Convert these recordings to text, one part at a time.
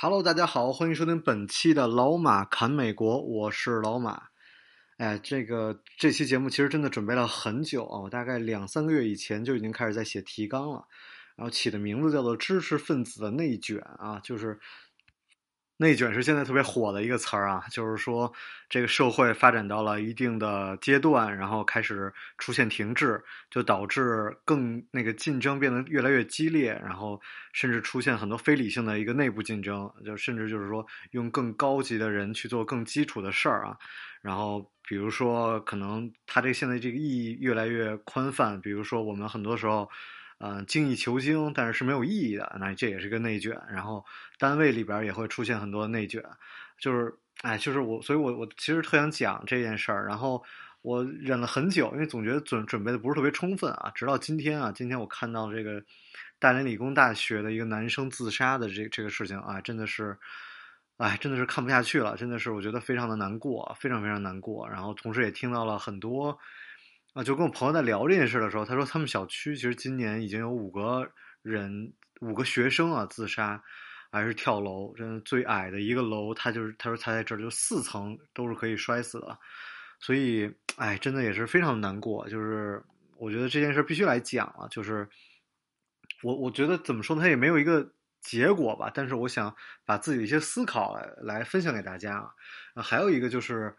Hello，大家好，欢迎收听本期的老马侃美国，我是老马。哎，这个这期节目其实真的准备了很久啊，我大概两三个月以前就已经开始在写提纲了，然后起的名字叫做“知识分子的内卷”啊，就是。内卷是现在特别火的一个词儿啊，就是说这个社会发展到了一定的阶段，然后开始出现停滞，就导致更那个竞争变得越来越激烈，然后甚至出现很多非理性的一个内部竞争，就甚至就是说用更高级的人去做更基础的事儿啊，然后比如说可能它这现在这个意义越来越宽泛，比如说我们很多时候。嗯，精益求精，但是是没有意义的，那这也是个内卷。然后单位里边也会出现很多内卷，就是，哎，就是我，所以我我其实特想讲这件事儿。然后我忍了很久，因为总觉得准准备的不是特别充分啊。直到今天啊，今天我看到这个大连理工大学的一个男生自杀的这这个事情啊，真的是，哎，真的是看不下去了，真的是我觉得非常的难过，非常非常难过。然后同时也听到了很多。啊，就跟我朋友在聊这件事的时候，他说他们小区其实今年已经有五个人，五个学生啊自杀，还是跳楼，真的最矮的一个楼，他就是他说他在这儿就四层都是可以摔死的，所以哎，真的也是非常难过。就是我觉得这件事必须来讲啊，就是我我觉得怎么说呢，他也没有一个结果吧，但是我想把自己的一些思考来来分享给大家啊，还有一个就是。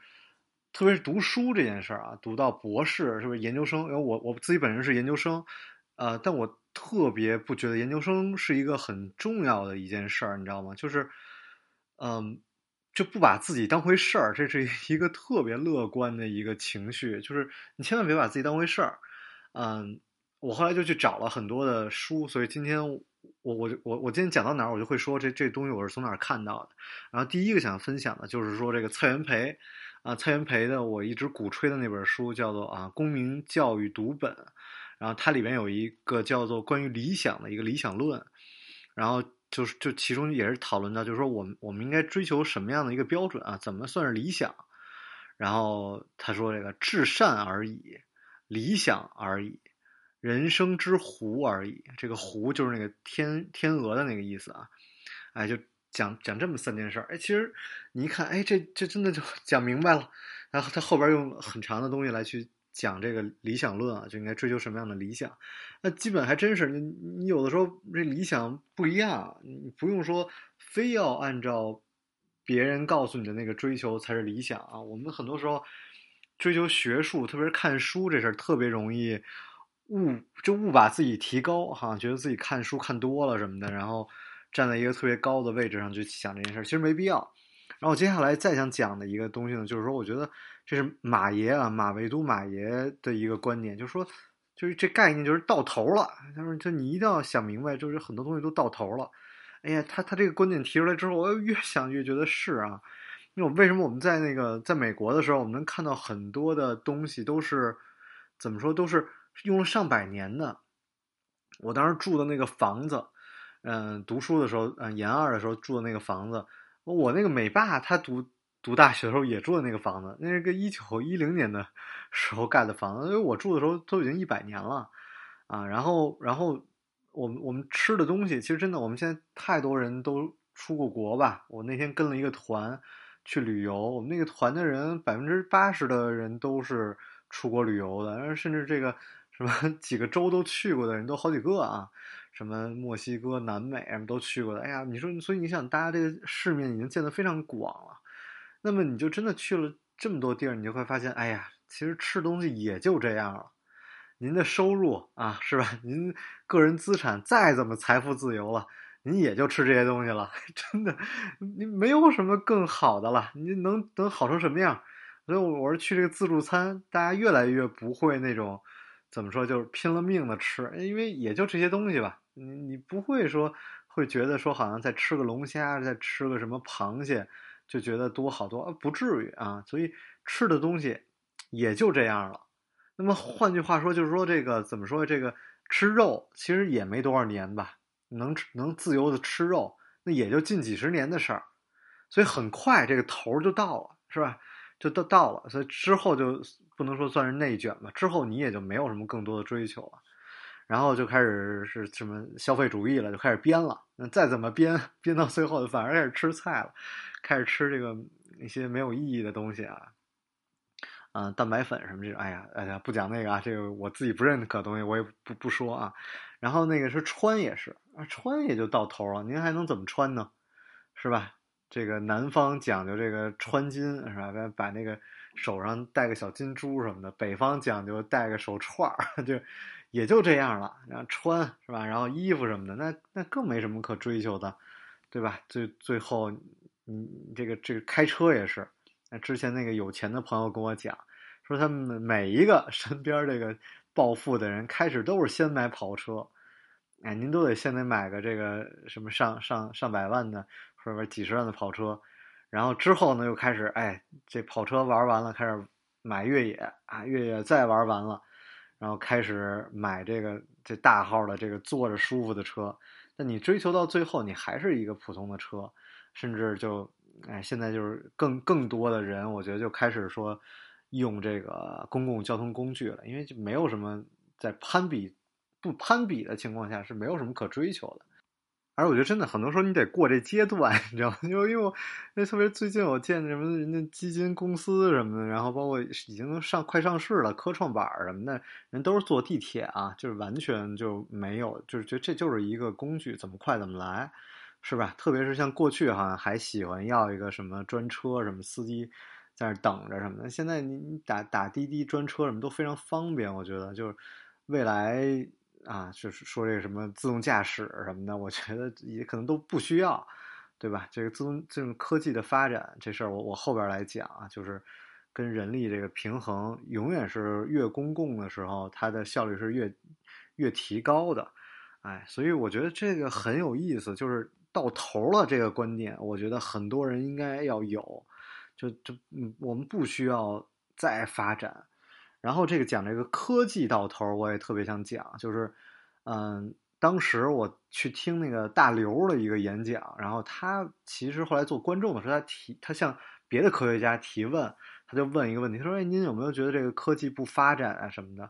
特别是读书这件事儿啊，读到博士是不是研究生？因为我我自己本人是研究生，呃，但我特别不觉得研究生是一个很重要的一件事儿，你知道吗？就是，嗯，就不把自己当回事儿，这是一个特别乐观的一个情绪。就是你千万别把自己当回事儿。嗯，我后来就去找了很多的书，所以今天我我我我今天讲到哪儿，我就会说这这东西我是从哪儿看到的。然后第一个想分享的就是说这个蔡元培。啊，蔡元培的我一直鼓吹的那本书叫做《啊公民教育读本》，然后它里面有一个叫做关于理想的一个理想论，然后就是就其中也是讨论到，就是说我们我们应该追求什么样的一个标准啊？怎么算是理想？然后他说这个至善而已，理想而已，人生之湖而已。这个湖就是那个天天鹅的那个意思啊，哎就。讲讲这么三件事儿，哎，其实你一看，哎，这这真的就讲明白了。然后他后边用很长的东西来去讲这个理想论啊，就应该追求什么样的理想。那基本还真是，你你有的时候这理想不一样，你不用说非要按照别人告诉你的那个追求才是理想啊。我们很多时候追求学术，特别是看书这事儿，特别容易误就误把自己提高哈，觉得自己看书看多了什么的，然后。站在一个特别高的位置上去想这件事儿，其实没必要。然后接下来再想讲的一个东西呢，就是说，我觉得这是马爷啊，马未都马爷的一个观点，就是说，就是这概念就是到头了。他说，就你一定要想明白，就是很多东西都到头了。哎呀，他他这个观点提出来之后，我越想越觉得是啊。因为为什么我们在那个在美国的时候，我们能看到很多的东西都是怎么说，都是用了上百年的。我当时住的那个房子。嗯，读书的时候，嗯，研二的时候住的那个房子，我那个美爸他读读大学的时候也住的那个房子，那是个一九一零年的 时候盖的房子，因为我住的时候都已经一百年了，啊，然后，然后我们我们吃的东西，其实真的，我们现在太多人都出过国吧，我那天跟了一个团去旅游，我们那个团的人百分之八十的人都是出国旅游的，甚至这个什么 几个州都去过的人都好几个啊。什么墨西哥、南美什么都去过的，哎呀，你说，所以你想，大家这个世面已经见得非常广了，那么你就真的去了这么多地儿，你就会发现，哎呀，其实吃东西也就这样了。您的收入啊，是吧？您个人资产再怎么财富自由了，您也就吃这些东西了，真的，你没有什么更好的了。您能能好成什么样？所以，我我是去这个自助餐，大家越来越不会那种怎么说，就是拼了命的吃，因为也就这些东西吧。你你不会说会觉得说好像再吃个龙虾，再吃个什么螃蟹，就觉得多好多，不至于啊。所以吃的东西也就这样了。那么换句话说，就是说这个怎么说？这个吃肉其实也没多少年吧，能能自由的吃肉，那也就近几十年的事儿。所以很快这个头就到了，是吧？就都到了，所以之后就不能说算是内卷吧。之后你也就没有什么更多的追求了，然后就开始是什么消费主义了，就开始编了。那再怎么编，编到最后反而开始吃菜了，开始吃这个一些没有意义的东西啊。嗯，蛋白粉什么这种，哎呀，哎呀，不讲那个啊，这个我自己不认可东西，我也不不说啊。然后那个是穿也是，穿也就到头了，您还能怎么穿呢？是吧？这个南方讲究这个穿金是吧？把那个手上戴个小金珠什么的，北方讲究戴个手串儿，就也就这样了。然后穿是吧？然后衣服什么的，那那更没什么可追求的，对吧？最最后，嗯，这个这个开车也是。那之前那个有钱的朋友跟我讲，说他们每一个身边这个暴富的人，开始都是先买跑车，哎，您都得先得买个这个什么上上上百万的，是不是几十万的跑车，然后之后呢又开始，哎，这跑车玩完了，开始买越野啊，越野再玩完了，然后开始买这个这大号的这个坐着舒服的车，那你追求到最后，你还是一个普通的车，甚至就。哎，现在就是更更多的人，我觉得就开始说用这个公共交通工具了，因为就没有什么在攀比不攀比的情况下是没有什么可追求的。而我觉得真的很多时候你得过这阶段，你知道吗？因为因为我那特别最近我见什么人家基金公司什么的，然后包括已经上快上市了科创板什么的，人都是坐地铁啊，就是完全就没有，就是觉得这就是一个工具，怎么快怎么来。是吧？特别是像过去好像还喜欢要一个什么专车，什么司机在那等着什么的。现在你你打打滴滴专车什么都非常方便，我觉得就是未来啊，就是说这个什么自动驾驶什么的，我觉得也可能都不需要，对吧？这个自动这种科技的发展这事儿，我我后边来讲啊，就是跟人力这个平衡，永远是越公共的时候，它的效率是越越提高的。哎，所以我觉得这个很有意思，就是。到头了，这个观点，我觉得很多人应该要有，就就嗯，我们不需要再发展。然后这个讲这个科技到头，我也特别想讲，就是嗯，当时我去听那个大刘的一个演讲，然后他其实后来做观众的时候，他提他向别的科学家提问，他就问一个问题，他说：“哎，您有没有觉得这个科技不发展啊什么的？”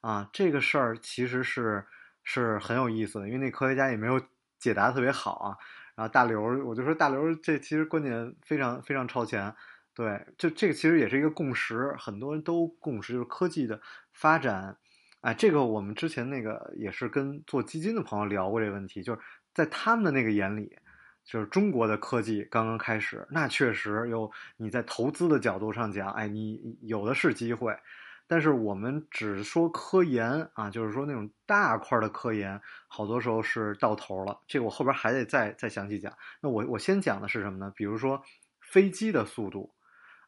啊，这个事儿其实是是很有意思的，因为那科学家也没有。解答特别好啊，然后大刘，我就说大刘这其实观点非常非常超前，对，就这个其实也是一个共识，很多人都共识，就是科技的发展，哎，这个我们之前那个也是跟做基金的朋友聊过这个问题，就是在他们的那个眼里，就是中国的科技刚刚开始，那确实有你在投资的角度上讲，哎，你有的是机会。但是我们只说科研啊，就是说那种大块的科研，好多时候是到头了。这个我后边还得再再详细讲。那我我先讲的是什么呢？比如说飞机的速度，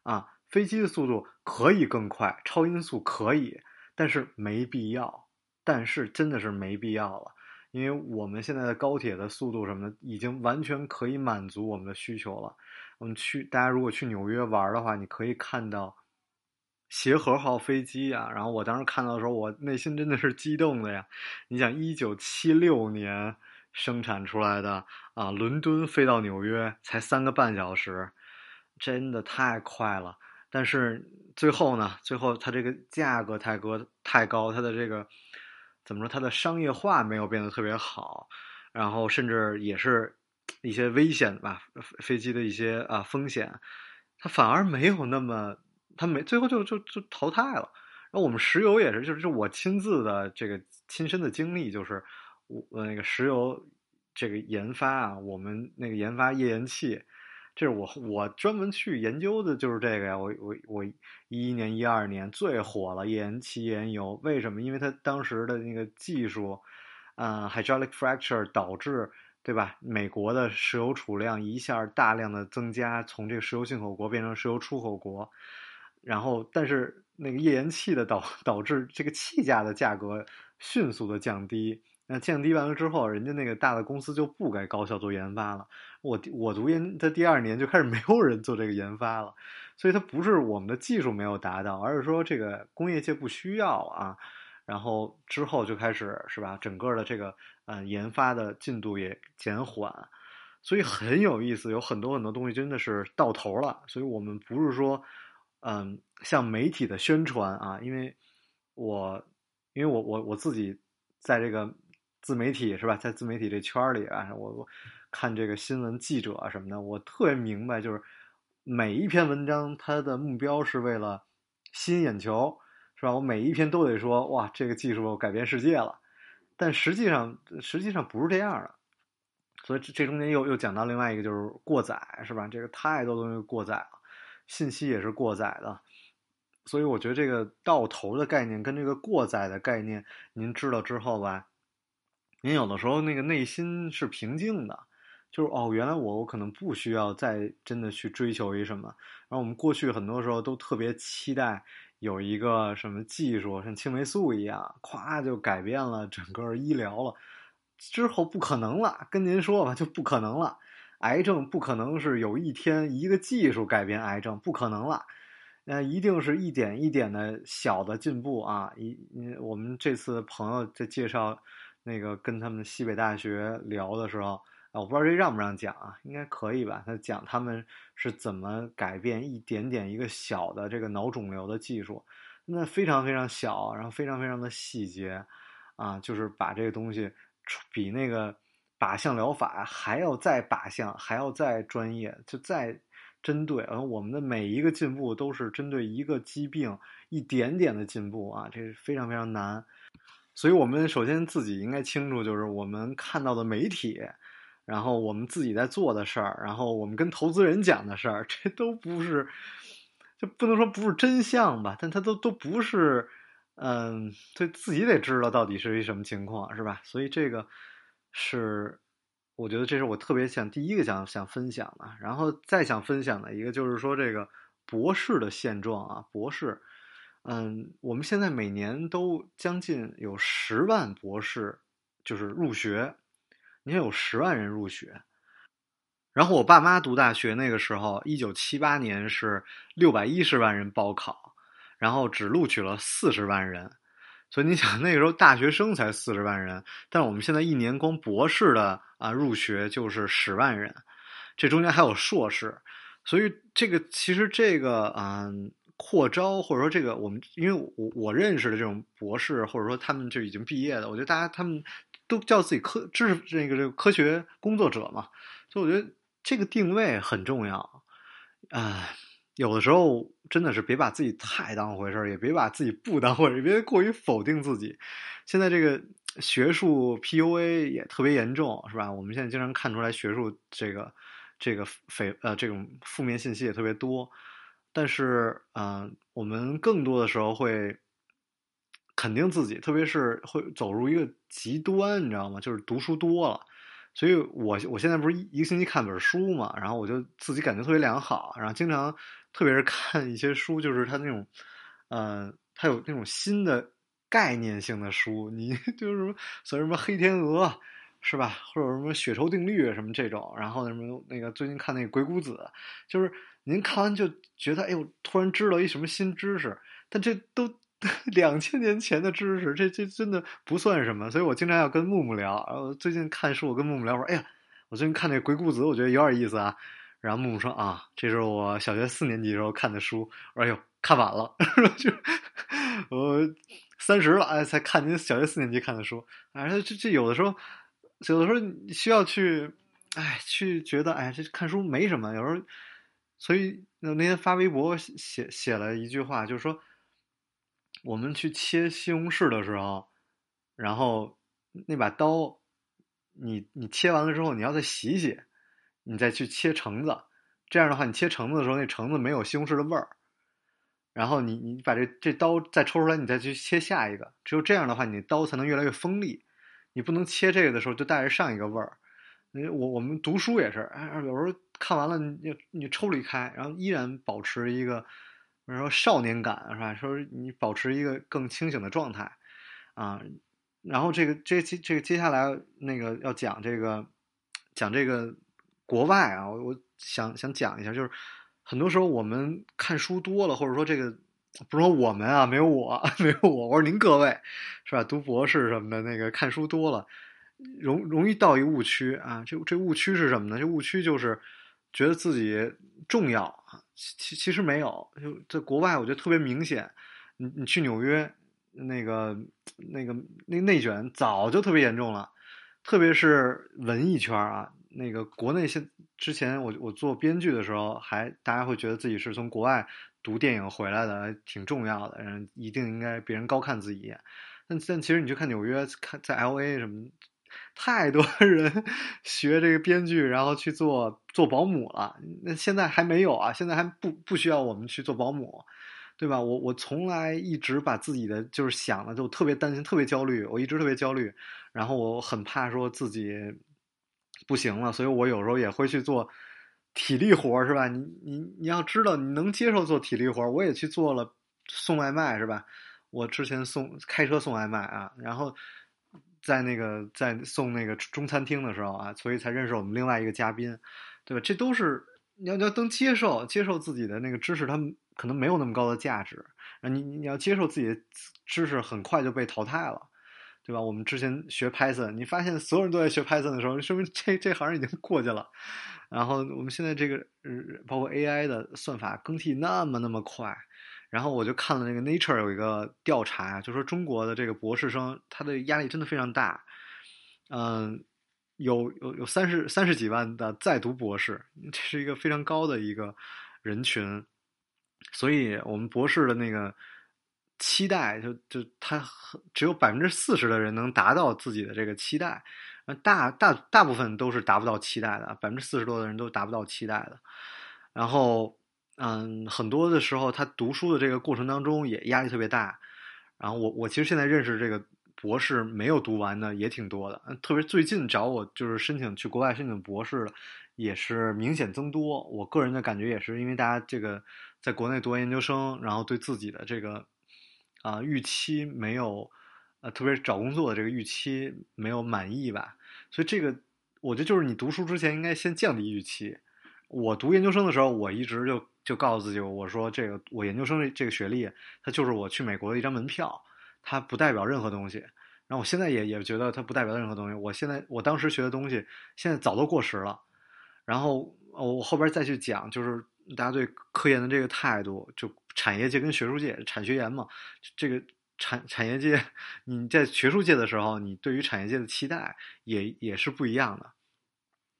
啊，飞机的速度可以更快，超音速可以，但是没必要。但是真的是没必要了，因为我们现在的高铁的速度什么的，已经完全可以满足我们的需求了。我们去，大家如果去纽约玩的话，你可以看到。协和号飞机啊，然后我当时看到的时候，我内心真的是激动的呀！你想，一九七六年生产出来的啊，伦敦飞到纽约才三个半小时，真的太快了。但是最后呢，最后它这个价格太高太高，它的这个怎么说，它的商业化没有变得特别好，然后甚至也是一些危险吧，飞机的一些啊风险，它反而没有那么。他没最后就就就淘汰了，然后我们石油也是，就是我亲自的这个亲身的经历，就是我那个石油这个研发啊，我们那个研发页岩气，这是我我专门去研究的，就是这个呀。我我我一一年一二年最火了页岩气页岩油，为什么？因为它当时的那个技术，嗯，hydraulic fracture 导致对吧？美国的石油储量一下大量的增加，从这个石油进口国变成石油出口国。然后，但是那个页岩气的导导致这个气价的价格迅速的降低，那降低完了之后，人家那个大的公司就不该高效做研发了。我我读研的第二年就开始没有人做这个研发了，所以它不是我们的技术没有达到，而是说这个工业界不需要啊。然后之后就开始是吧，整个的这个呃研发的进度也减缓，所以很有意思，有很多很多东西真的是到头了。所以我们不是说嗯像媒体的宣传啊，因为我因为我我我自己在这个。自媒体是吧，在自媒体这圈里啊，我我看这个新闻记者什么的，我特别明白，就是每一篇文章它的目标是为了吸引眼球，是吧？我每一篇都得说哇，这个技术改变世界了，但实际上实际上不是这样的。所以这这中间又又讲到另外一个就是过载，是吧？这个太多东西过载了，信息也是过载的，所以我觉得这个到头的概念跟这个过载的概念，您知道之后吧。您有的时候那个内心是平静的，就是哦，原来我我可能不需要再真的去追求一什么。然后我们过去很多时候都特别期待有一个什么技术，像青霉素一样，咵就改变了整个医疗了。之后不可能了，跟您说吧，就不可能了。癌症不可能是有一天一个技术改变癌症，不可能了。那一定是一点一点的小的进步啊！一，我们这次朋友在介绍。那个跟他们西北大学聊的时候，啊，我不知道这让不让讲啊，应该可以吧？他讲他们是怎么改变一点点一个小的这个脑肿瘤的技术，那非常非常小，然后非常非常的细节，啊，就是把这个东西比那个靶向疗法还要再靶向，还要再专业，就再针对。而我们的每一个进步都是针对一个疾病一点点的进步啊，这是非常非常难。所以我们首先自己应该清楚，就是我们看到的媒体，然后我们自己在做的事儿，然后我们跟投资人讲的事儿，这都不是，就不能说不是真相吧？但它都都不是，嗯，对自己得知道到底是一什么情况，是吧？所以这个是，我觉得这是我特别想第一个想想分享的，然后再想分享的一个就是说这个博士的现状啊，博士。嗯，我们现在每年都将近有十万博士，就是入学，你看有十万人入学。然后我爸妈读大学那个时候，一九七八年是六百一十万人报考，然后只录取了四十万人。所以你想，那个时候大学生才四十万人，但是我们现在一年光博士的啊入学就是十万人，这中间还有硕士，所以这个其实这个嗯。扩招或者说这个我们，因为我我认识的这种博士或者说他们就已经毕业的，我觉得大家他们都叫自己科知识这个这个科学工作者嘛，所以我觉得这个定位很重要。啊，有的时候真的是别把自己太当回事儿，也别把自己不当回事儿，别过于否定自己。现在这个学术 PUA 也特别严重，是吧？我们现在经常看出来学术这个这个非呃这种负面信息也特别多。但是，嗯，我们更多的时候会肯定自己，特别是会走入一个极端，你知道吗？就是读书多了，所以我我现在不是一个星期看本书嘛，然后我就自己感觉特别良好，然后经常，特别是看一些书，就是它那种，嗯，它有那种新的概念性的书，你 就是什么，像什么黑天鹅，是吧？或者什么血抽定律什么这种，然后什么那个最近看那个鬼谷子，就是。您看完就觉得，哎呦，突然知道一什么新知识，但这都 两千年前的知识，这这真的不算什么。所以我经常要跟木木聊。然后最近看书，我跟木木聊，说，哎呀，我最近看那《鬼谷子》，我觉得有点意思啊。然后木木说，啊，这是我小学四年级时候看的书。我说，哎呦，看晚了，就我三十了，哎，才看您小学四年级看的书。哎，这这有的时候，有的时候需要去，哎，去觉得，哎，这看书没什么，有时候。所以那那天发微博写写了一句话，就是说，我们去切西红柿的时候，然后那把刀，你你切完了之后，你要再洗洗，你再去切橙子，这样的话，你切橙子的时候，那橙子没有西红柿的味儿。然后你你把这这刀再抽出来，你再去切下一个，只有这样的话，你刀才能越来越锋利。你不能切这个的时候就带着上一个味儿。我我们读书也是，哎，有时候。看完了，你你抽离开，然后依然保持一个，比如说少年感，是吧？说你保持一个更清醒的状态，啊，然后这个这这这个接下来那个要讲这个讲这个国外啊，我想想讲一下，就是很多时候我们看书多了，或者说这个不是说我们啊，没有我，没有我，我说您各位是吧？读博士什么的，那个看书多了，容容易到一误区啊。这这误区是什么呢？这误区就是觉得自己重要啊，其其实没有，就在国外，我觉得特别明显。你你去纽约。那个、那个、那内卷早就特别严重了，特别是文艺圈啊。那个国内现之前我我做编剧的时候，还大家会觉得自己是从国外读电影回来的，挺重要的，嗯，一定应该别人高看自己。但但其实你去看纽约，看在 L A 什么，太多 人学这个编剧，然后去做做保姆了。那现在还没有啊，现在还不不需要我们去做保姆。对吧？我我从来一直把自己的就是想了，就特别担心，特别焦虑。我一直特别焦虑，然后我很怕说自己不行了，所以我有时候也会去做体力活，是吧？你你你要知道，你能接受做体力活，我也去做了送外卖，是吧？我之前送开车送外卖啊，然后在那个在送那个中餐厅的时候啊，所以才认识我们另外一个嘉宾，对吧？这都是你要要能接受接受自己的那个知识，他们。可能没有那么高的价值，你你要接受自己的知识很快就被淘汰了，对吧？我们之前学 Python，你发现所有人都在学 Python 的时候，说明这这行已经过去了。然后我们现在这个嗯包括 AI 的算法更替那么那么快，然后我就看了那个 Nature 有一个调查，就说中国的这个博士生他的压力真的非常大，嗯，有有有三十三十几万的在读博士，这是一个非常高的一个人群。所以我们博士的那个期待，就就他只有百分之四十的人能达到自己的这个期待，大大大部分都是达不到期待的，百分之四十多的人都达不到期待的。然后，嗯，很多的时候他读书的这个过程当中也压力特别大。然后我我其实现在认识这个博士没有读完的也挺多的，特别最近找我就是申请去国外申请博士的也是明显增多。我个人的感觉也是因为大家这个。在国内读完研究生，然后对自己的这个啊预期没有，呃，特别是找工作的这个预期没有满意吧，所以这个我觉得就是你读书之前应该先降低预期。我读研究生的时候，我一直就就告诉自己，我说这个我研究生这这个学历，它就是我去美国的一张门票，它不代表任何东西。然后我现在也也觉得它不代表任何东西。我现在我当时学的东西，现在早都过时了。然后我后边再去讲，就是。大家对科研的这个态度，就产业界跟学术界，产学研嘛，这个产产业界，你在学术界的时候，你对于产业界的期待也也是不一样的。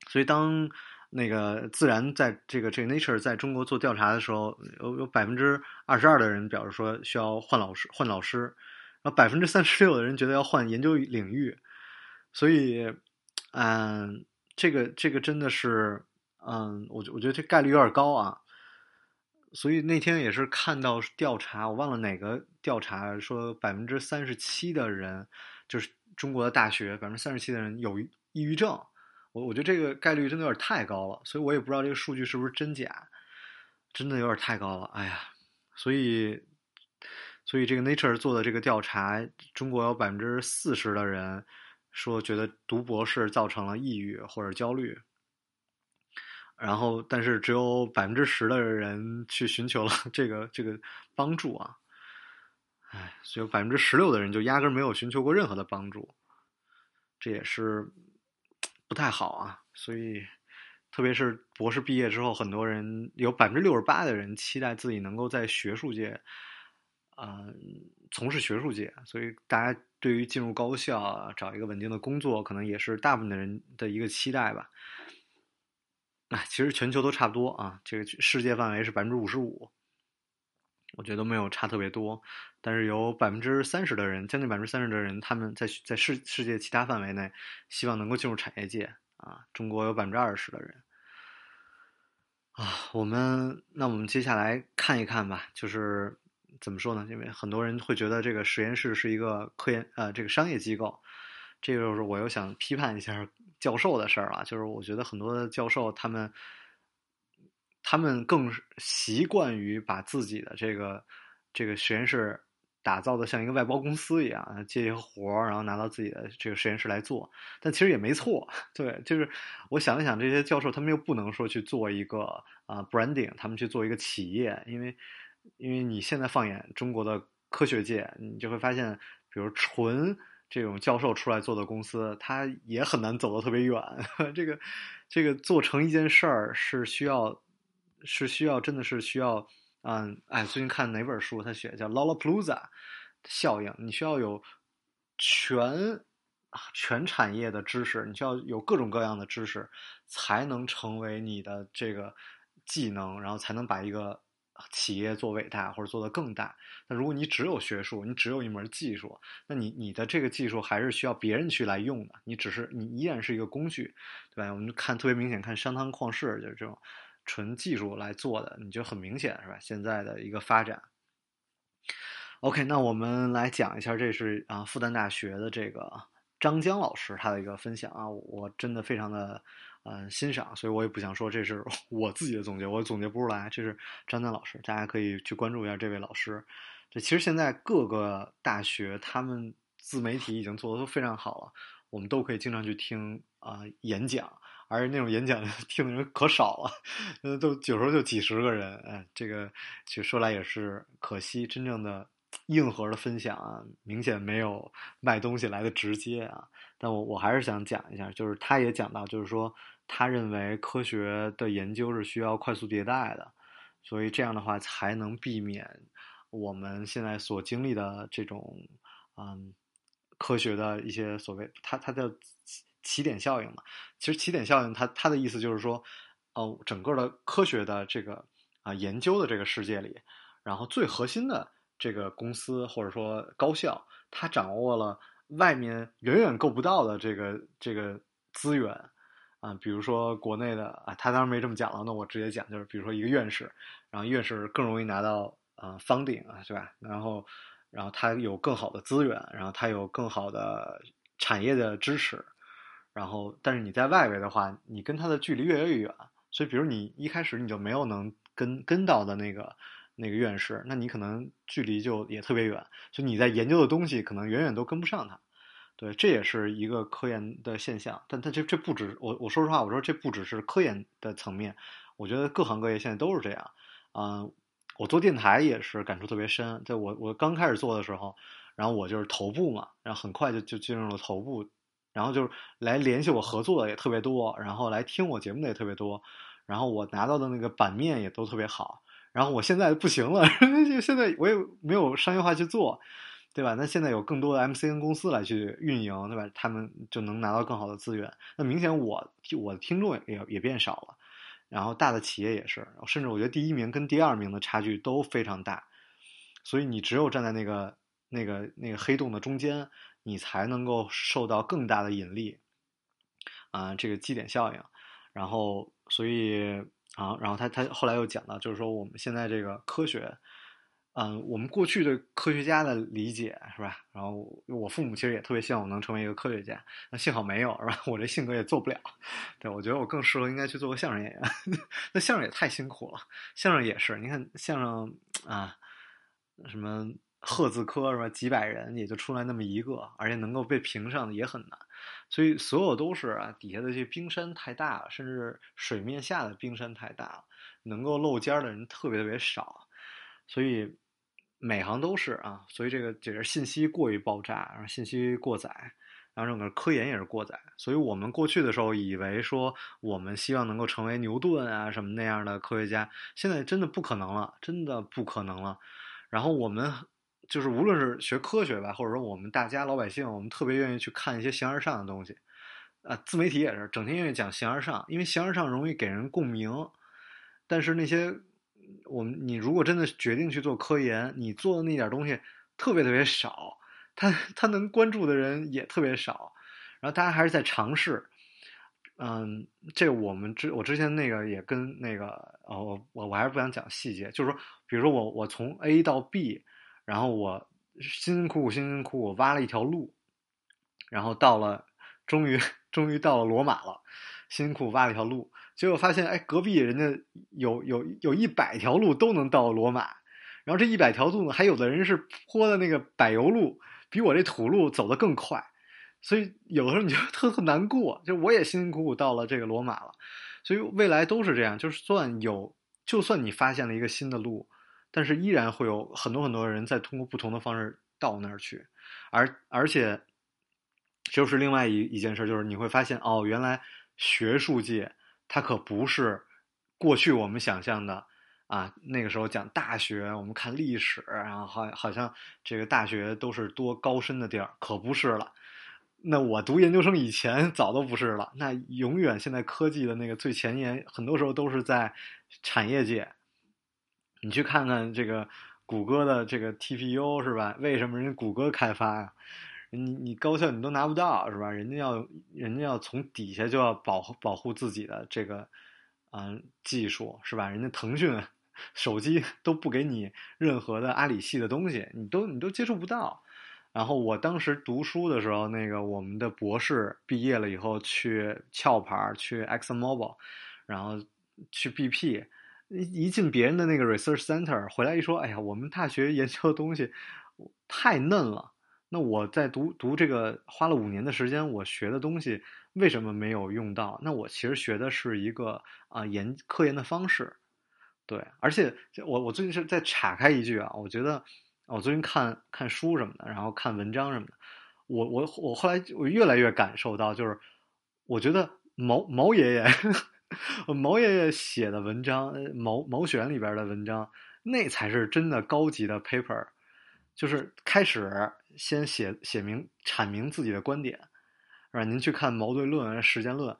所以，当那个自然在这个这个 Nature 在中国做调查的时候，有有百分之二十二的人表示说需要换老师换老师，然后百分之三十六的人觉得要换研究领域。所以，嗯，这个这个真的是。嗯，我我觉得这概率有点高啊，所以那天也是看到调查，我忘了哪个调查说百分之三十七的人，就是中国的大学百分之三十七的人有抑郁症，我我觉得这个概率真的有点太高了，所以我也不知道这个数据是不是真假，真的有点太高了，哎呀，所以所以这个 Nature 做的这个调查，中国有百分之四十的人说觉得读博士造成了抑郁或者焦虑。然后，但是只有百分之十的人去寻求了这个这个帮助啊，哎，所以百分之十六的人就压根没有寻求过任何的帮助，这也是不太好啊。所以，特别是博士毕业之后，很多人有百分之六十八的人期待自己能够在学术界，嗯，从事学术界。所以，大家对于进入高校找一个稳定的工作，可能也是大部分的人的一个期待吧。啊，其实全球都差不多啊，这个世界范围是百分之五十五，我觉得没有差特别多。但是有百分之三十的人，将近百分之三十的人，他们在在世世界其他范围内，希望能够进入产业界啊。中国有百分之二十的人啊。我们那我们接下来看一看吧，就是怎么说呢？因为很多人会觉得这个实验室是一个科研呃这个商业机构，这个就是我又想批判一下。教授的事儿啊，就是我觉得很多的教授他们，他们更习惯于把自己的这个这个实验室打造的像一个外包公司一样，接一些活儿，然后拿到自己的这个实验室来做。但其实也没错，对，就是我想一想，这些教授他们又不能说去做一个啊 branding，他们去做一个企业，因为因为你现在放眼中国的科学界，你就会发现，比如纯这种教授出来做的公司，它也很难走得特别远。这个这个做成一件事儿是需要是需要真的是需要。嗯，哎，最近看哪本书？他写叫 “Lollapalooza” 效应，你需要有全全产业的知识，你需要有各种各样的知识，才能成为你的这个技能，然后才能把一个企业做伟大或者做得更大。那如果你只有学术，你只有一门技术，那你你的这个技术还是需要别人去来用的，你只是你依然是一个工具，对吧？我们看特别明显，看商汤旷世就是这种。纯技术来做的，你就很明显是吧？现在的一个发展。OK，那我们来讲一下，这是啊，复旦大学的这个张江老师他的一个分享啊，我真的非常的嗯欣赏，所以我也不想说这是 我自己的总结，我总结不出来。这是张丹老师，大家可以去关注一下这位老师。这其实现在各个大学他们自媒体已经做的都非常好了，我们都可以经常去听啊演讲。而那种演讲 听的人可少了，呃，都有时候就几十个人，哎，这个其实说来也是可惜，真正的硬核的分享啊，明显没有卖东西来的直接啊。但我我还是想讲一下，就是他也讲到，就是说他认为科学的研究是需要快速迭代的，所以这样的话才能避免我们现在所经历的这种嗯科学的一些所谓他他的。起点效应嘛，其实起点效应，它它的意思就是说，呃，整个的科学的这个啊研究的这个世界里，然后最核心的这个公司或者说高校，它掌握了外面远远够不到的这个这个资源啊，比如说国内的啊，他当然没这么讲了，那我直接讲就是，比如说一个院士，然后院士更容易拿到啊 funding 啊，是吧？然后然后他有更好的资源，然后他有更好的产业的支持。然后，但是你在外围的话，你跟他的距离越来越远。所以，比如你一开始你就没有能跟跟到的那个那个院士，那你可能距离就也特别远。所以你在研究的东西可能远远都跟不上他。对，这也是一个科研的现象。但他这这不止我我说实话，我说这不只是科研的层面，我觉得各行各业现在都是这样。嗯，我做电台也是感触特别深。在我我刚开始做的时候，然后我就是头部嘛，然后很快就就进入了头部。然后就是来联系我合作的也特别多，然后来听我节目的也特别多，然后我拿到的那个版面也都特别好。然后我现在不行了，现在我也没有商业化去做，对吧？那现在有更多的 MCN 公司来去运营，对吧？他们就能拿到更好的资源。那明显我我的听众也也变少了，然后大的企业也是，甚至我觉得第一名跟第二名的差距都非常大。所以你只有站在那个那个那个黑洞的中间。你才能够受到更大的引力，啊，这个基点效应，然后，所以啊，然后他他后来又讲到，就是说我们现在这个科学，嗯，我们过去对科学家的理解是吧？然后我父母其实也特别希望我能成为一个科学家，那幸好没有是吧？我这性格也做不了，对我觉得我更适合应该去做个相声演员，那相声也太辛苦了，相声也是，你看相声啊，什么。赫字科是吧？几百人也就出来那么一个，而且能够被评上的也很难，所以所有都是啊，底下的这些冰山太大了，甚至水面下的冰山太大了，能够露尖的人特别特别少，所以每行都是啊，所以这个这是信息过于爆炸，然后信息过载，然后整个科研也是过载，所以我们过去的时候以为说我们希望能够成为牛顿啊什么那样的科学家，现在真的不可能了，真的不可能了，然后我们。就是无论是学科学吧，或者说我们大家老百姓，我们特别愿意去看一些形而上的东西，啊，自媒体也是整天愿意讲形而上，因为形而上容易给人共鸣。但是那些我们你如果真的决定去做科研，你做的那点东西特别特别少，他他能关注的人也特别少，然后大家还是在尝试。嗯，这我们之我之前那个也跟那个哦，我我我还是不想讲细节，就是说，比如说我我从 A 到 B。然后我辛辛苦苦、辛辛苦苦挖了一条路，然后到了，终于终于到了罗马了，辛苦挖了一条路，结果发现，哎，隔壁人家有有有一百条路都能到罗马，然后这一百条路呢，还有的人是坡的那个柏油路，比我这土路走得更快，所以有的时候你就 特特难过。就我也辛辛苦苦到了这个罗马了，所以未来都是这样，就是算有，就算你发现了一个新的路，但是依然会有很多很多人在通过不同的方式到那儿去，而而且，就是另外一一件事，就是你会发现哦，原来学术界它可不是过去我们想象的。啊，那个时候讲大学，我们看历史，然后好好像这个大学都是多高深的地儿，可不是了。那我读研究生以前早都不是了。那永远现在科技的那个最前沿，很多时候都是在产业界。你去看看这个谷歌的这个 TPU 是吧？为什么人家谷歌开发呀？你你高校你都拿不到是吧？人家要人家要从底下就要保保护自己的这个嗯技术是吧？人家腾讯。手机都不给你任何的阿里系的东西，你都你都接触不到。然后我当时读书的时候，那个我们的博士毕业了以后去壳牌去 Exxon Mobil，然后去 BP，一一进别人的那个 research center 回来一说，哎呀，我们大学研究的东西太嫩了。那我在读读这个花了五年的时间，我学的东西为什么没有用到？那我其实学的是一个啊研科研的方式。对，而且我我最近是在岔开一句啊，我觉得我最近看看书什么的，然后看文章什么的，我我我后来我越来越感受到，就是我觉得毛毛爷爷 毛爷爷写的文章，毛毛选里边的文章，那才是真的高级的 paper，就是开始先写写明阐明自己的观点，是吧？您去看矛盾论、实践论，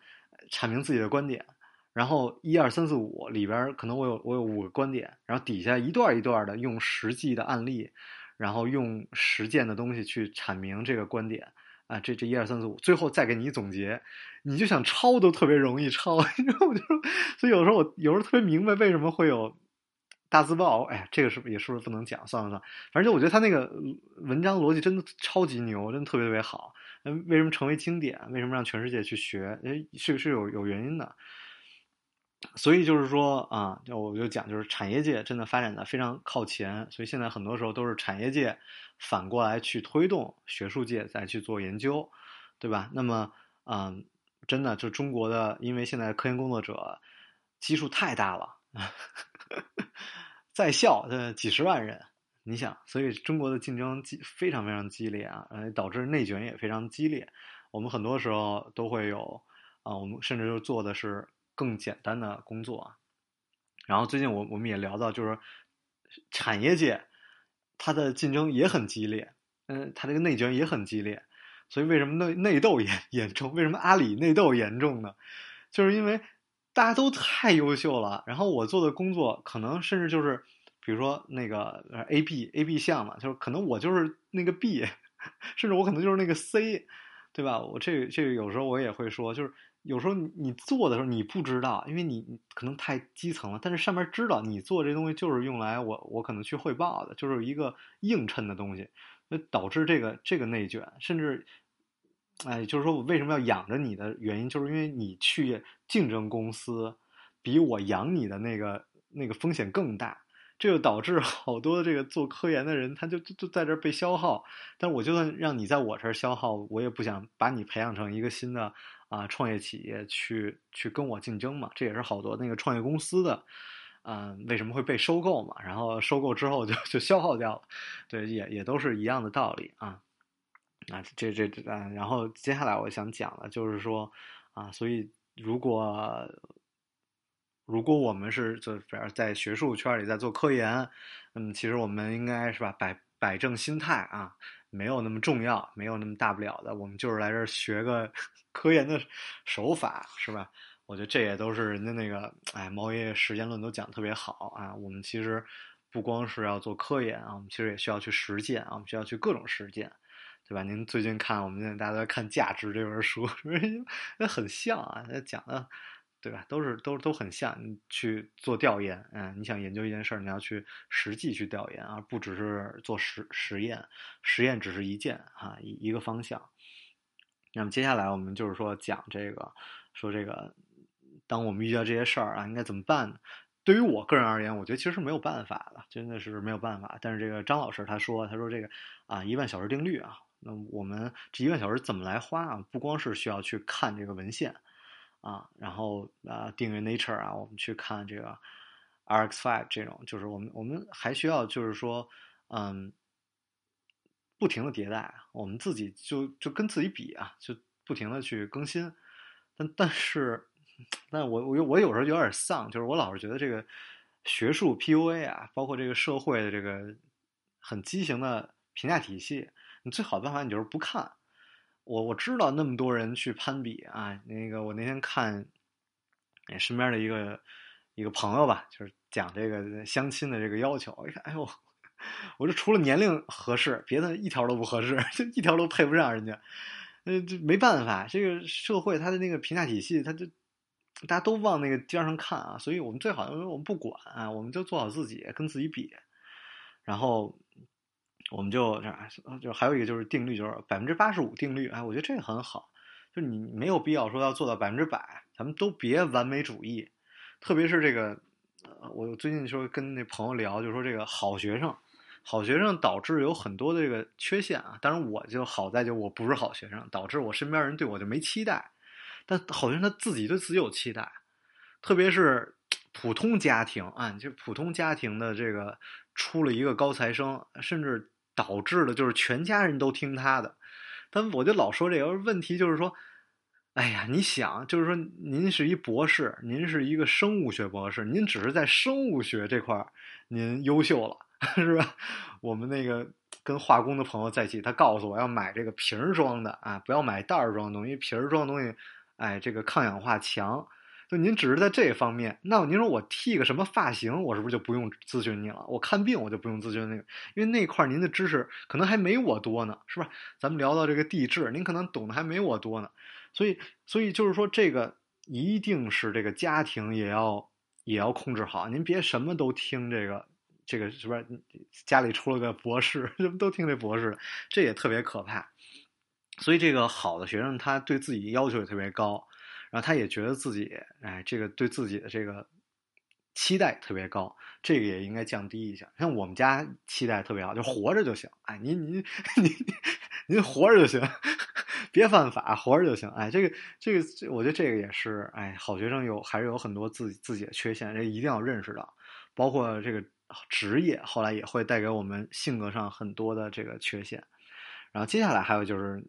阐明自己的观点。然后一二三四五里边可能我有我有五个观点，然后底下一段一段的用实际的案例，然后用实践的东西去阐明这个观点啊，这这一二三四五，最后再给你总结，你就想抄都特别容易抄，你知道我就，所以有时候我有时候特别明白为什么会有大字报，哎呀，这个是不是也是不是不能讲？算了算了，反正就我觉得他那个文章逻辑真的超级牛，真的特别特别好。嗯，为什么成为经典？为什么让全世界去学？哎，是是有有原因的。所以就是说啊，就我就讲，就是产业界真的发展的非常靠前，所以现在很多时候都是产业界反过来去推动学术界再去做研究，对吧？那么，嗯，真的就中国的，因为现在科研工作者基数太大了，在校的几十万人，你想，所以中国的竞争激非常非常激烈啊，呃，导致内卷也非常激烈。我们很多时候都会有啊，我们甚至就做的是。更简单的工作啊，然后最近我我们也聊到，就是产业界它的竞争也很激烈，嗯，它这个内卷也很激烈，所以为什么内内斗严严重？为什么阿里内斗严重呢？就是因为大家都太优秀了，然后我做的工作可能甚至就是，比如说那个 A B A B 项嘛，就是可能我就是那个 B，甚至我可能就是那个 C，对吧？我这这个有时候我也会说，就是。有时候你做的时候你不知道，因为你可能太基层了。但是上面知道你做这东西就是用来我我可能去汇报的，就是一个映衬的东西，那导致这个这个内卷，甚至，哎，就是说我为什么要养着你的原因，就是因为你去竞争公司，比我养你的那个那个风险更大。这就导致好多这个做科研的人，他就就就在这儿被消耗。但我就算让你在我这儿消耗，我也不想把你培养成一个新的啊创业企业去去跟我竞争嘛。这也是好多那个创业公司的，嗯，为什么会被收购嘛？然后收购之后就就消耗掉了，对，也也都是一样的道理啊。啊，这这这，然后接下来我想讲的就是说啊，所以如果。如果我们是就比如在学术圈里在做科研，嗯，其实我们应该是吧摆摆正心态啊，没有那么重要，没有那么大不了的，我们就是来这儿学个 科研的手法，是吧？我觉得这也都是人家那个哎毛爷爷实践论都讲特别好啊。我们其实不光是要做科研啊，我们其实也需要去实践啊，我们需要去各种实践，对吧？您最近看我们现在大家都在看《价值》这本书，那很像啊，讲的。对吧？都是都都很像，你去做调研，嗯，你想研究一件事儿，你要去实际去调研，而不只是做实实验，实验只是一件啊一一个方向。那么接下来我们就是说讲这个，说这个，当我们遇到这些事儿啊，应该怎么办呢？对于我个人而言，我觉得其实是没有办法的，真的是没有办法。但是这个张老师他说，他说这个啊一万小时定律啊，那我们这一万小时怎么来花啊？不光是需要去看这个文献啊，然后啊订阅 Nature 啊，我们去看这个 RX5 这种，就是我们我们还需要就是说嗯。不停的迭代，我们自己就就跟自己比啊，就不停的去更新。但但是，但我我我有时候有点丧，就是我老是觉得这个学术 PUA 啊，包括这个社会的这个很畸形的评价体系，你最好的办法你就是不看。我我知道那么多人去攀比啊，那个我那天看，身边的一个一个朋友吧，就是讲这个相亲的这个要求，我一看，哎呦。我这除了年龄合适，别的一条都不合适，就一条都配不上人家。呃，这没办法，这个社会它的那个评价体系，它就大家都往那个尖上看啊。所以我们最好，我们不管啊，我们就做好自己，跟自己比。然后我们就就还有一个就是定律，就是百分之八十五定律。哎，我觉得这个很好，就你没有必要说要做到百分之百，咱们都别完美主义。特别是这个，我最近说跟那朋友聊，就说这个好学生。好学生导致有很多的这个缺陷啊，当然我就好在就我不是好学生，导致我身边人对我就没期待。但好像他自己对自己有期待，特别是普通家庭啊，就普通家庭的这个出了一个高材生，甚至导致的就是全家人都听他的。但我就老说这个问题，就是说，哎呀，你想，就是说您是一博士，您是一个生物学博士，您只是在生物学这块您优秀了。是吧？我们那个跟化工的朋友在一起，他告诉我要买这个瓶装的啊，不要买袋装的东西。瓶装的东西，哎，这个抗氧化强。就您只是在这方面，那您说我剃个什么发型，我是不是就不用咨询你了？我看病我就不用咨询那个，因为那块您的知识可能还没我多呢，是吧？咱们聊到这个地质，您可能懂得还没我多呢。所以，所以就是说，这个一定是这个家庭也要也要控制好，您别什么都听这个。这个是不是家里出了个博士，什么都听这博士，这也特别可怕。所以这个好的学生，他对自己要求也特别高，然后他也觉得自己，哎，这个对自己的这个期待特别高，这个也应该降低一下。像我们家期待特别好，就活着就行。哎，您您 您您活着就行，别犯法，活着就行。哎，这个这个，我觉得这个也是，哎，好学生有还是有很多自己自己的缺陷，这一定要认识到，包括这个。职业后来也会带给我们性格上很多的这个缺陷，然后接下来还有就是，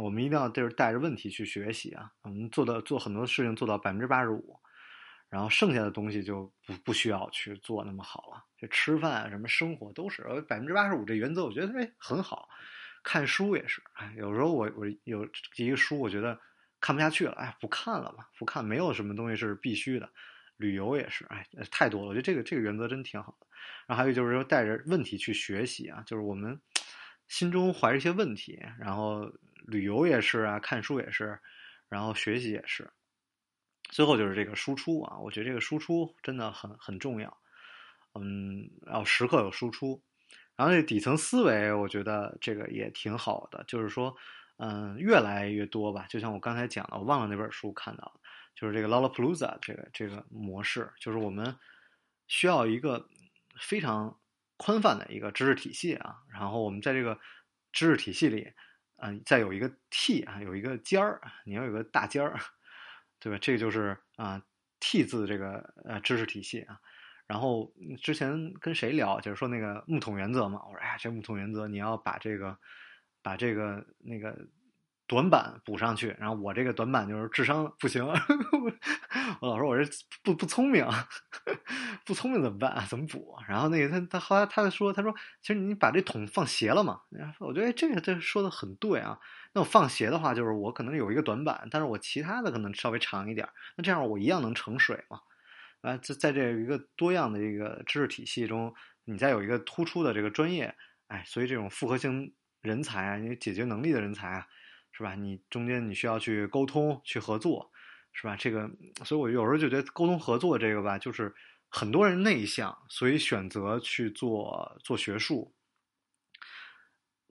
我们一定要就是带着问题去学习啊，我们做到做很多事情做到百分之八十五，然后剩下的东西就不不需要去做那么好了，这吃饭啊什么生活都是百分之八十五这原则，我觉得哎很好，看书也是，有时候我我有一个书我觉得看不下去了，哎不看了吧，不看没有什么东西是必须的。旅游也是，哎，太多了。我觉得这个这个原则真挺好的。然后还有就是说，带着问题去学习啊，就是我们心中怀着一些问题，然后旅游也是啊，看书也是，然后学习也是。最后就是这个输出啊，我觉得这个输出真的很很重要。嗯，要时刻有输出。然后这底层思维，我觉得这个也挺好的，就是说，嗯，越来越多吧。就像我刚才讲的，我忘了那本书看到了。就是这个 Lollapalooza 这个这个模式，就是我们需要一个非常宽泛的一个知识体系啊，然后我们在这个知识体系里，嗯，再有一个 T 啊，有一个尖儿，你要有个大尖儿，对吧？这个就是啊 T 字这个呃知识体系啊。然后之前跟谁聊，就是说那个木桶原则嘛，我说哎呀，这木桶原则你要把这个把这个那个。短板补上去，然后我这个短板就是智商不行，我老说我这不不聪明，不聪明怎么办？怎么补？然后那个他他后来他说他说，其实你把这桶放斜了嘛？我觉得这个这说的很对啊。那我放斜的话，就是我可能有一个短板，但是我其他的可能稍微长一点，那这样我一样能盛水嘛？啊，在在这一个多样的一个知识体系中，你再有一个突出的这个专业，哎，所以这种复合型人才啊，你解决能力的人才啊。是吧？你中间你需要去沟通、去合作，是吧？这个，所以我有时候就觉得沟通合作这个吧，就是很多人内向，所以选择去做做学术。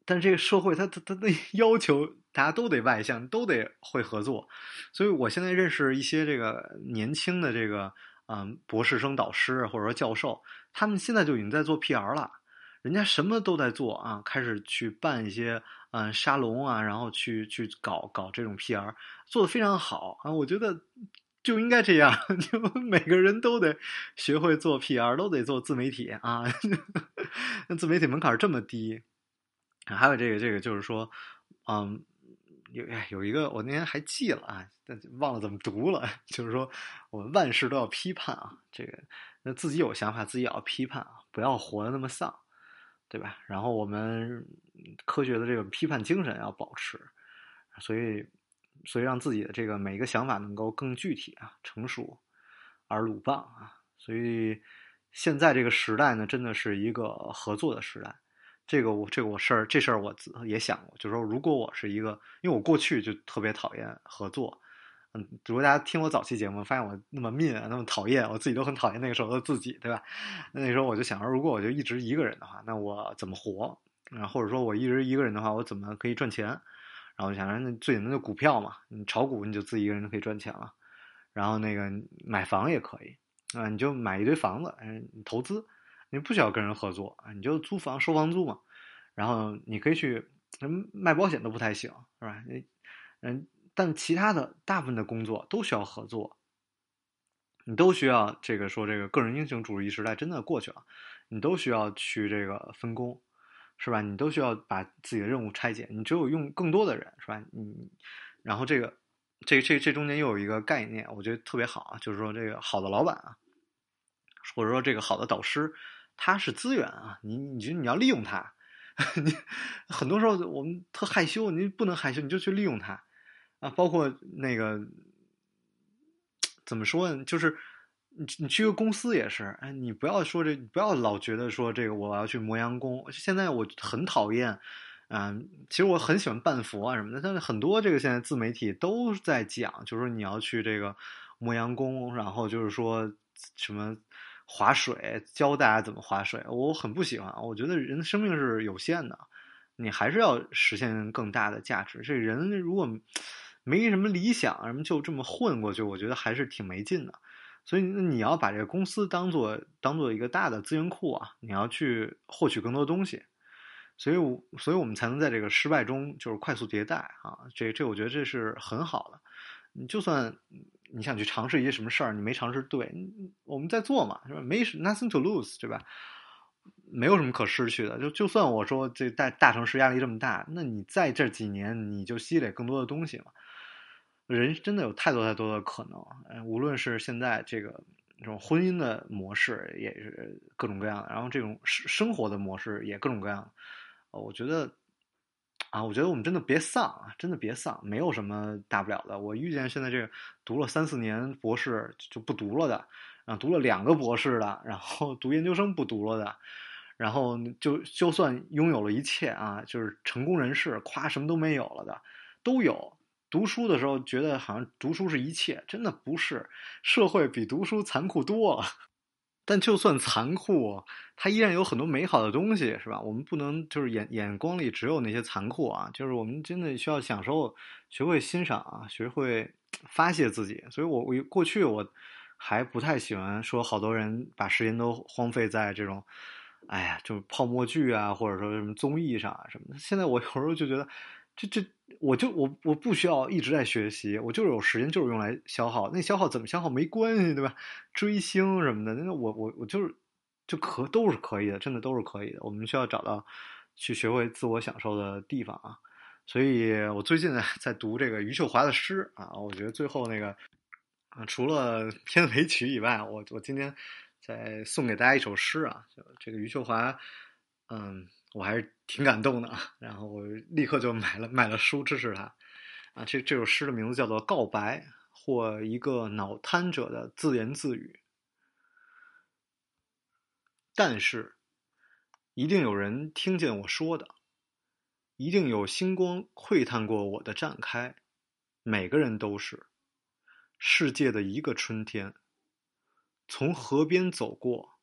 但这个社会，它它它的 要求，大家都得外向，都得会合作。所以我现在认识一些这个年轻的这个嗯博士生导师或者说教授，他们现在就已经在做 PR 了，人家什么都在做啊，开始去办一些嗯沙龙啊，然后去去搞搞这种 PR，做的非常好啊，我觉得。就应该这样，就每个人都得学会做 PR，都得做自媒体啊。那自媒体门槛这么低，还有这个这个就是说，嗯，有有一个我那天还记了啊，但忘了怎么读了。就是说，我们万事都要批判啊，这个那自己有想法，自己也要批判啊，不要活得那么丧，对吧？然后我们科学的这个批判精神要保持，所以。所以让自己的这个每一个想法能够更具体啊、成熟而鲁棒啊。所以现在这个时代呢，真的是一个合作的时代。这个我这个我事儿这事儿我也想过，就是说如果我是一个，因为我过去就特别讨厌合作。嗯，如果大家听我早期节目，发现我那么命啊，那么讨厌，我自己都很讨厌那个时候的自己，对吧？那时候我就想说，如果我就一直一个人的话，那我怎么活？啊，或者说我一直一个人的话，我怎么可以赚钱？然后想着那最简单的股票嘛，你炒股你就自己一个人就可以赚钱了。然后那个买房也可以啊，你就买一堆房子，嗯，投资，你不需要跟人合作啊，你就租房收房租嘛。然后你可以去卖保险都不太行，是吧？嗯，但其他的大部分的工作都需要合作，你都需要这个说这个个人英雄主义时代真的过去了，你都需要去这个分工。是吧？你都需要把自己的任务拆解。你只有用更多的人，是吧？你，然后这个，这这这中间又有一个概念，我觉得特别好啊，就是说这个好的老板啊，或者说这个好的导师，他是资源啊，你你觉得你要利用他，你很多时候我们特害羞，你不能害羞，你就去利用他啊。包括那个怎么说呢？就是。你你去个公司也是，哎，你不要说这，不要老觉得说这个我要去磨洋工。现在我很讨厌，嗯，其实我很喜欢半佛啊什么的，但是很多这个现在自媒体都在讲，就是说你要去这个磨洋工，然后就是说什么划水，教大家怎么划水，我很不喜欢。我觉得人的生命是有限的，你还是要实现更大的价值。这人如果没什么理想，什么就这么混过去，我觉得还是挺没劲的。所以，那你要把这个公司当做当做一个大的资源库啊，你要去获取更多东西，所以，所以我们才能在这个失败中就是快速迭代啊。这这，我觉得这是很好的。你就算你想去尝试一些什么事儿，你没尝试对，我们在做嘛，是吧？没 nothing to lose，对吧？没有什么可失去的。就就算我说这大大城市压力这么大，那你在这几年你就积累更多的东西嘛。人真的有太多太多的可能，无论是现在这个这种婚姻的模式，也是各种各样的，然后这种生生活的模式也各种各样。我觉得，啊，我觉得我们真的别丧啊，真的别丧，没有什么大不了的。我遇见现在这个读了三四年博士就不读了的，然后读了两个博士的，然后读研究生不读了的，然后就就算拥有了一切啊，就是成功人士，夸什么都没有了的，都有。读书的时候觉得好像读书是一切，真的不是。社会比读书残酷多了，但就算残酷，它依然有很多美好的东西，是吧？我们不能就是眼眼光里只有那些残酷啊，就是我们真的需要享受，学会欣赏啊，学会发泄自己。所以我我过去我还不太喜欢说，好多人把时间都荒废在这种，哎呀，就泡沫剧啊，或者说什么综艺上啊什么的。现在我有时候就觉得。这这，我就我我不需要一直在学习，我就是有时间就是用来消耗。那消耗怎么消耗没关系，对吧？追星什么的，那我我我就是就可都是可以的，真的都是可以的。我们需要找到去学会自我享受的地方啊。所以我最近呢 在读这个余秀华的诗啊，我觉得最后那个啊，除了 片尾曲以外，我我今天再送给大家一首诗啊，这个余秀华，嗯。我还是挺感动的啊，然后我立刻就买了买了书支持他，啊，这这首诗的名字叫做《告白》或一个脑瘫者的自言自语。但是，一定有人听见我说的，一定有星光窥探过我的绽开，每个人都是世界的一个春天。从河边走过，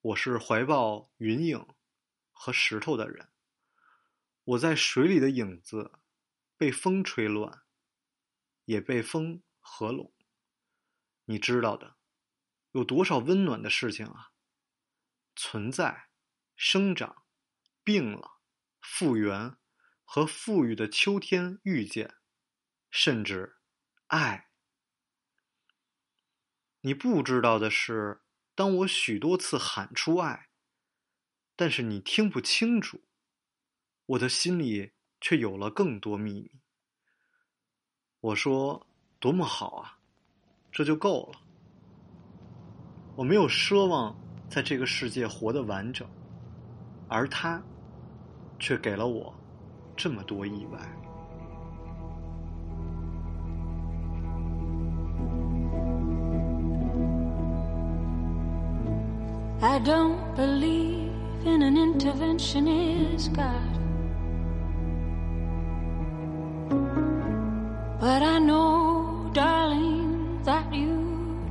我是怀抱云影。和石头的人，我在水里的影子，被风吹乱，也被风合拢。你知道的，有多少温暖的事情啊！存在、生长、病了、复原和富裕的秋天遇见，甚至爱。你不知道的是，当我许多次喊出爱，但是你听不清楚，我的心里却有了更多秘密。我说：“多么好啊，这就够了。”我没有奢望在这个世界活得完整，而他却给了我这么多意外。I don't believe in an intervention is God. But I know, darling, that you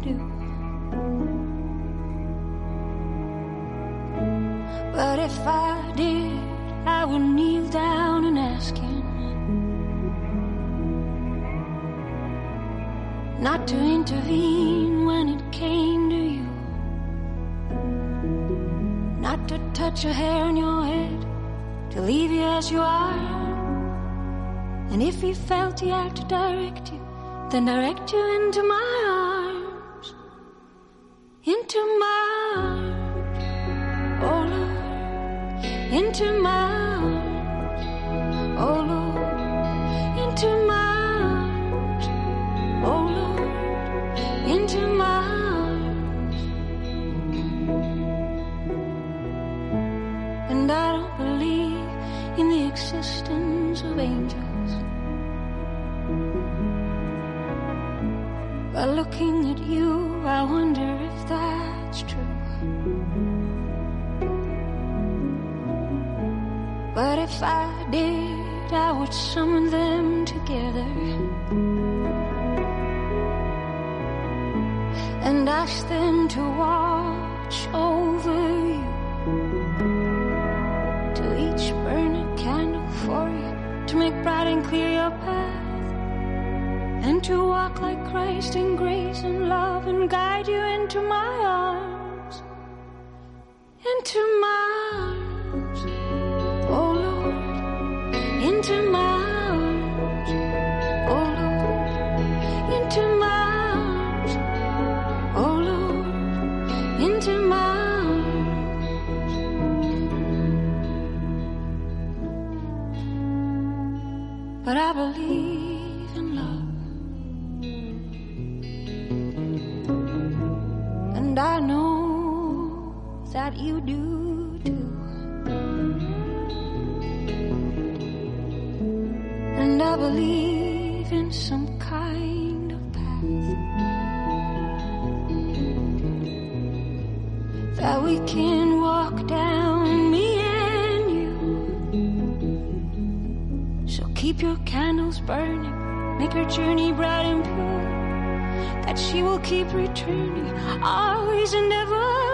do. But if I did, I would kneel down and ask Him not to intervene to touch a hair on your head, to leave you as you are. And if he felt he had to direct you, then direct you into my arms, into my arms, oh Lord, into my that you do too. And I believe in some kind of path that we can walk down, me and you. So keep your candles burning, make your journey bright and pure that she will keep returning always and evermore